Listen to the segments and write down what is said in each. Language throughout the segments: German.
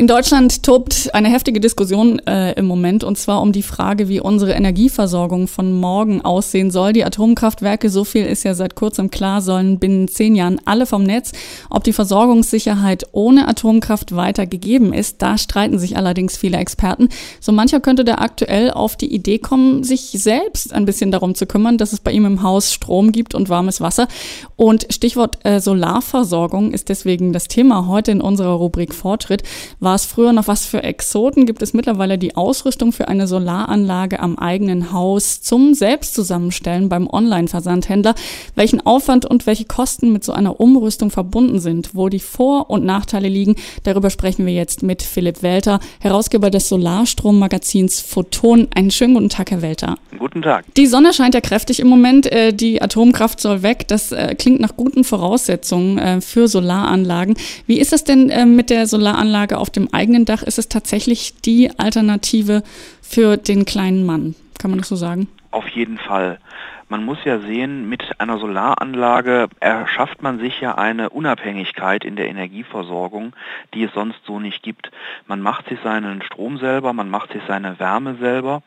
In Deutschland tobt eine heftige Diskussion äh, im Moment und zwar um die Frage, wie unsere Energieversorgung von morgen aussehen soll. Die Atomkraftwerke, so viel ist ja seit kurzem klar, sollen binnen zehn Jahren alle vom Netz. Ob die Versorgungssicherheit ohne Atomkraft weiter gegeben ist, da streiten sich allerdings viele Experten. So mancher könnte da aktuell auf die Idee kommen, sich selbst ein bisschen darum zu kümmern, dass es bei ihm im Haus Strom gibt und warmes Wasser. Und Stichwort äh, Solarversorgung ist deswegen das Thema heute in unserer Rubrik Fortschritt. War es früher noch was für Exoten? Gibt es mittlerweile die Ausrüstung für eine Solaranlage am eigenen Haus zum Selbstzusammenstellen beim Online-Versandhändler? Welchen Aufwand und welche Kosten mit so einer Umrüstung verbunden sind? Wo die Vor- und Nachteile liegen? Darüber sprechen wir jetzt mit Philipp Welter, Herausgeber des Solarstrommagazins Photon. Einen schönen guten Tag, Herr Welter. Guten Tag. Die Sonne scheint ja kräftig im Moment. Äh, die Atomkraft soll weg. Das äh, klingt nach guten Voraussetzungen äh, für Solaranlagen. Wie ist das denn mit der Solaranlage auf dem dem eigenen Dach ist es tatsächlich die Alternative für den kleinen Mann. Kann man das so sagen? Auf jeden Fall. Man muss ja sehen, mit einer Solaranlage erschafft man sich ja eine Unabhängigkeit in der Energieversorgung, die es sonst so nicht gibt. Man macht sich seinen Strom selber, man macht sich seine Wärme selber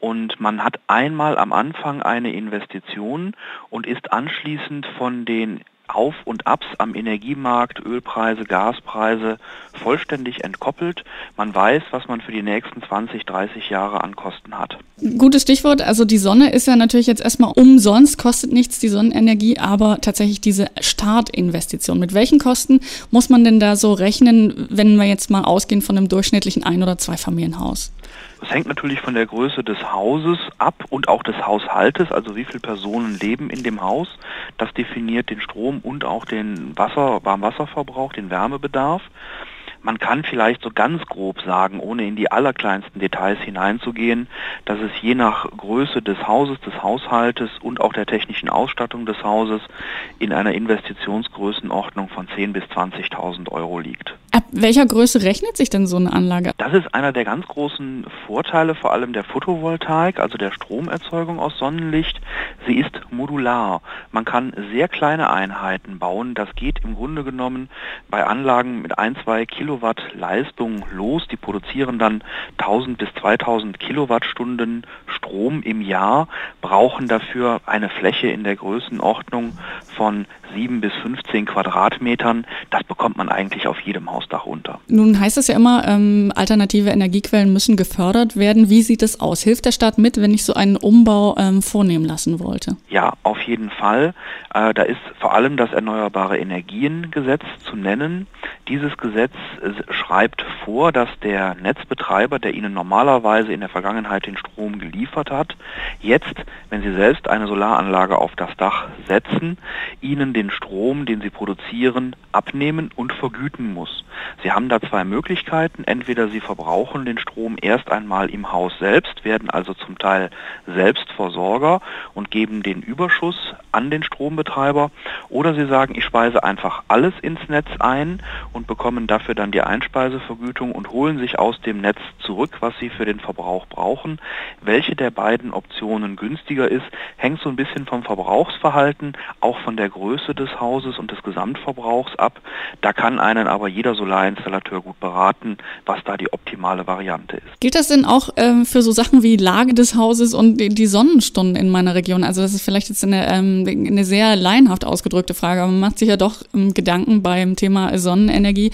und man hat einmal am Anfang eine Investition und ist anschließend von den auf und Abs am Energiemarkt, Ölpreise, Gaspreise vollständig entkoppelt. Man weiß, was man für die nächsten 20, 30 Jahre an Kosten hat. Gutes Stichwort. Also die Sonne ist ja natürlich jetzt erstmal umsonst, kostet nichts die Sonnenenergie, aber tatsächlich diese Startinvestition. Mit welchen Kosten muss man denn da so rechnen, wenn wir jetzt mal ausgehen von einem durchschnittlichen Ein- oder Zweifamilienhaus? Es hängt natürlich von der Größe des Hauses ab und auch des Haushaltes, also wie viele Personen leben in dem Haus. Das definiert den Strom und auch den Wasser, Warmwasserverbrauch, den Wärmebedarf. Man kann vielleicht so ganz grob sagen, ohne in die allerkleinsten Details hineinzugehen, dass es je nach Größe des Hauses, des Haushaltes und auch der technischen Ausstattung des Hauses in einer Investitionsgrößenordnung von 10.000 bis 20.000 Euro liegt. Ab welcher Größe rechnet sich denn so eine Anlage? Das ist einer der ganz großen Vorteile, vor allem der Photovoltaik, also der Stromerzeugung aus Sonnenlicht. Sie ist modular. Man kann sehr kleine Einheiten bauen. Das geht im Grunde genommen bei Anlagen mit ein, zwei Kilowatt Kilowatt Leistung los. Die produzieren dann 1000 bis 2000 Kilowattstunden Strom im Jahr, brauchen dafür eine Fläche in der Größenordnung von 7 bis 15 Quadratmetern. Das bekommt man eigentlich auf jedem Hausdach unter. Nun heißt es ja immer, ähm, alternative Energiequellen müssen gefördert werden. Wie sieht es aus? Hilft der Staat mit, wenn ich so einen Umbau ähm, vornehmen lassen wollte? Ja, auf jeden Fall. Äh, da ist vor allem das Erneuerbare Energiengesetz zu nennen. Dieses Gesetz schreibt vor, dass der Netzbetreiber, der Ihnen normalerweise in der Vergangenheit den Strom geliefert hat, jetzt, wenn Sie selbst eine Solaranlage auf das Dach setzen, Ihnen den Strom, den Sie produzieren, abnehmen und vergüten muss. Sie haben da zwei Möglichkeiten. Entweder Sie verbrauchen den Strom erst einmal im Haus selbst, werden also zum Teil Selbstversorger und geben den Überschuss an den Strombetreiber, oder Sie sagen, ich speise einfach alles ins Netz ein und bekommen dafür dann die Einspeisevergütung und holen sich aus dem Netz zurück, was sie für den Verbrauch brauchen. Welche der beiden Optionen günstiger ist, hängt so ein bisschen vom Verbrauchsverhalten, auch von der Größe des Hauses und des Gesamtverbrauchs ab. Da kann einen aber jeder Solarinstallateur gut beraten, was da die optimale Variante ist. Gilt das denn auch äh, für so Sachen wie Lage des Hauses und die Sonnenstunden in meiner Region? Also das ist vielleicht jetzt eine, ähm, eine sehr laienhaft ausgedrückte Frage, aber man macht sich ja doch ähm, Gedanken beim Thema Sonnenenergie.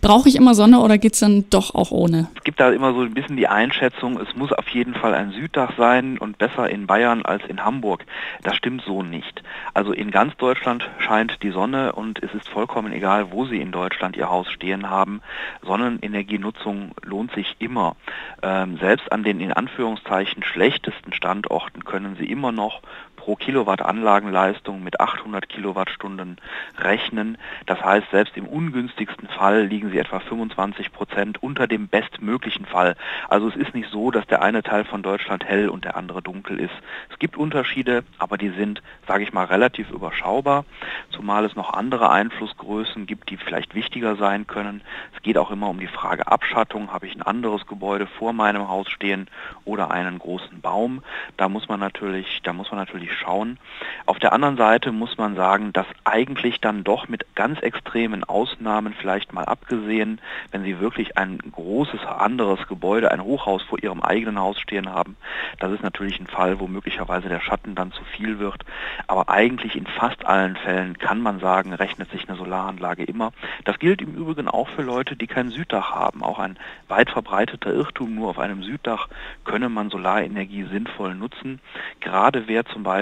Brauche ich immer Sonne oder geht es dann doch auch ohne? Es gibt da immer so ein bisschen die Einschätzung, es muss auf jeden Fall ein Süddach sein und besser in Bayern als in Hamburg. Das stimmt so nicht. Also in ganz Deutschland scheint die Sonne und es ist vollkommen egal, wo Sie in Deutschland Ihr Haus stehen haben. Sonnenenergienutzung lohnt sich immer. Ähm, selbst an den in Anführungszeichen schlechtesten Standorten können Sie immer noch pro Kilowatt Anlagenleistung mit 800 Kilowattstunden rechnen. Das heißt, selbst im ungünstigsten Fall liegen Sie etwa 25 Prozent unter dem bestmöglichen Fall. Also es ist nicht so, dass der eine Teil von Deutschland hell und der andere dunkel ist. Es gibt Unterschiede, aber die sind, sage ich mal, relativ überschaubar, zumal es noch andere Einflussgrößen gibt, die vielleicht wichtiger sein können. Es geht auch immer um die Frage Abschattung. Habe ich ein anderes Gebäude vor meinem Haus stehen oder einen großen Baum? Da muss man natürlich, da muss man natürlich schauen. Auf der anderen Seite muss man sagen, dass eigentlich dann doch mit ganz extremen Ausnahmen vielleicht mal abgesehen, wenn Sie wirklich ein großes anderes Gebäude, ein Hochhaus vor Ihrem eigenen Haus stehen haben, das ist natürlich ein Fall, wo möglicherweise der Schatten dann zu viel wird. Aber eigentlich in fast allen Fällen kann man sagen, rechnet sich eine Solaranlage immer. Das gilt im Übrigen auch für Leute, die kein Süddach haben. Auch ein weit verbreiteter Irrtum, nur auf einem Süddach könne man Solarenergie sinnvoll nutzen. Gerade wer zum Beispiel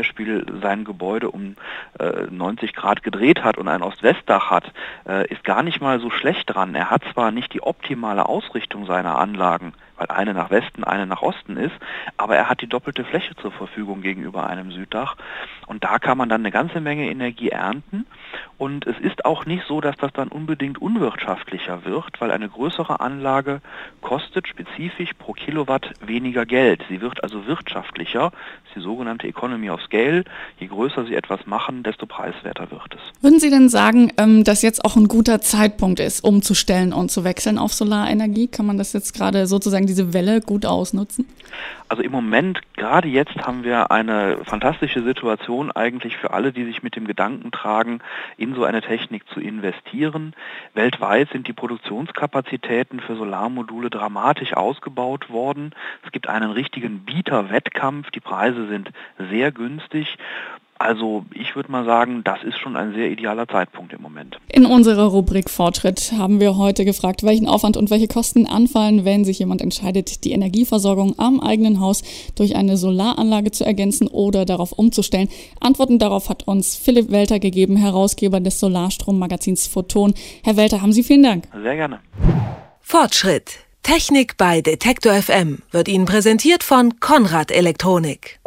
sein Gebäude um äh, 90 Grad gedreht hat und ein Ost-West-Dach hat, äh, ist gar nicht mal so schlecht dran. Er hat zwar nicht die optimale Ausrichtung seiner Anlagen, weil eine nach Westen, eine nach Osten ist, aber er hat die doppelte Fläche zur Verfügung gegenüber einem Süddach und da kann man dann eine ganze Menge Energie ernten und es ist auch nicht so, dass das dann unbedingt unwirtschaftlicher wird, weil eine größere Anlage kostet spezifisch pro Kilowatt weniger Geld. Sie wird also wirtschaftlicher, das ist die sogenannte Economy of Scale. Je größer Sie etwas machen, desto preiswerter wird es. Würden Sie denn sagen, ähm, dass jetzt auch ein guter Zeitpunkt ist, umzustellen und zu wechseln auf Solarenergie? Kann man das jetzt gerade sozusagen diese Welle gut ausnutzen? Also im Moment, gerade jetzt haben wir eine fantastische Situation eigentlich für alle, die sich mit dem Gedanken tragen, in so eine Technik zu investieren. Weltweit sind die Produktionskapazitäten für Solarmodule dramatisch ausgebaut worden. Es gibt einen richtigen Bieterwettkampf. Die Preise sind sehr günstig. Also ich würde mal sagen, das ist schon ein sehr idealer Zeitpunkt im Moment. In unserer Rubrik Fortschritt haben wir heute gefragt, welchen Aufwand und welche Kosten anfallen, wenn sich jemand entscheidet, die Energieversorgung am eigenen Haus durch eine Solaranlage zu ergänzen oder darauf umzustellen. Antworten darauf hat uns Philipp Welter gegeben, Herausgeber des Solarstrommagazins Photon. Herr Welter, haben Sie vielen Dank. Sehr gerne. Fortschritt. Technik bei Detektor FM wird Ihnen präsentiert von Konrad Elektronik.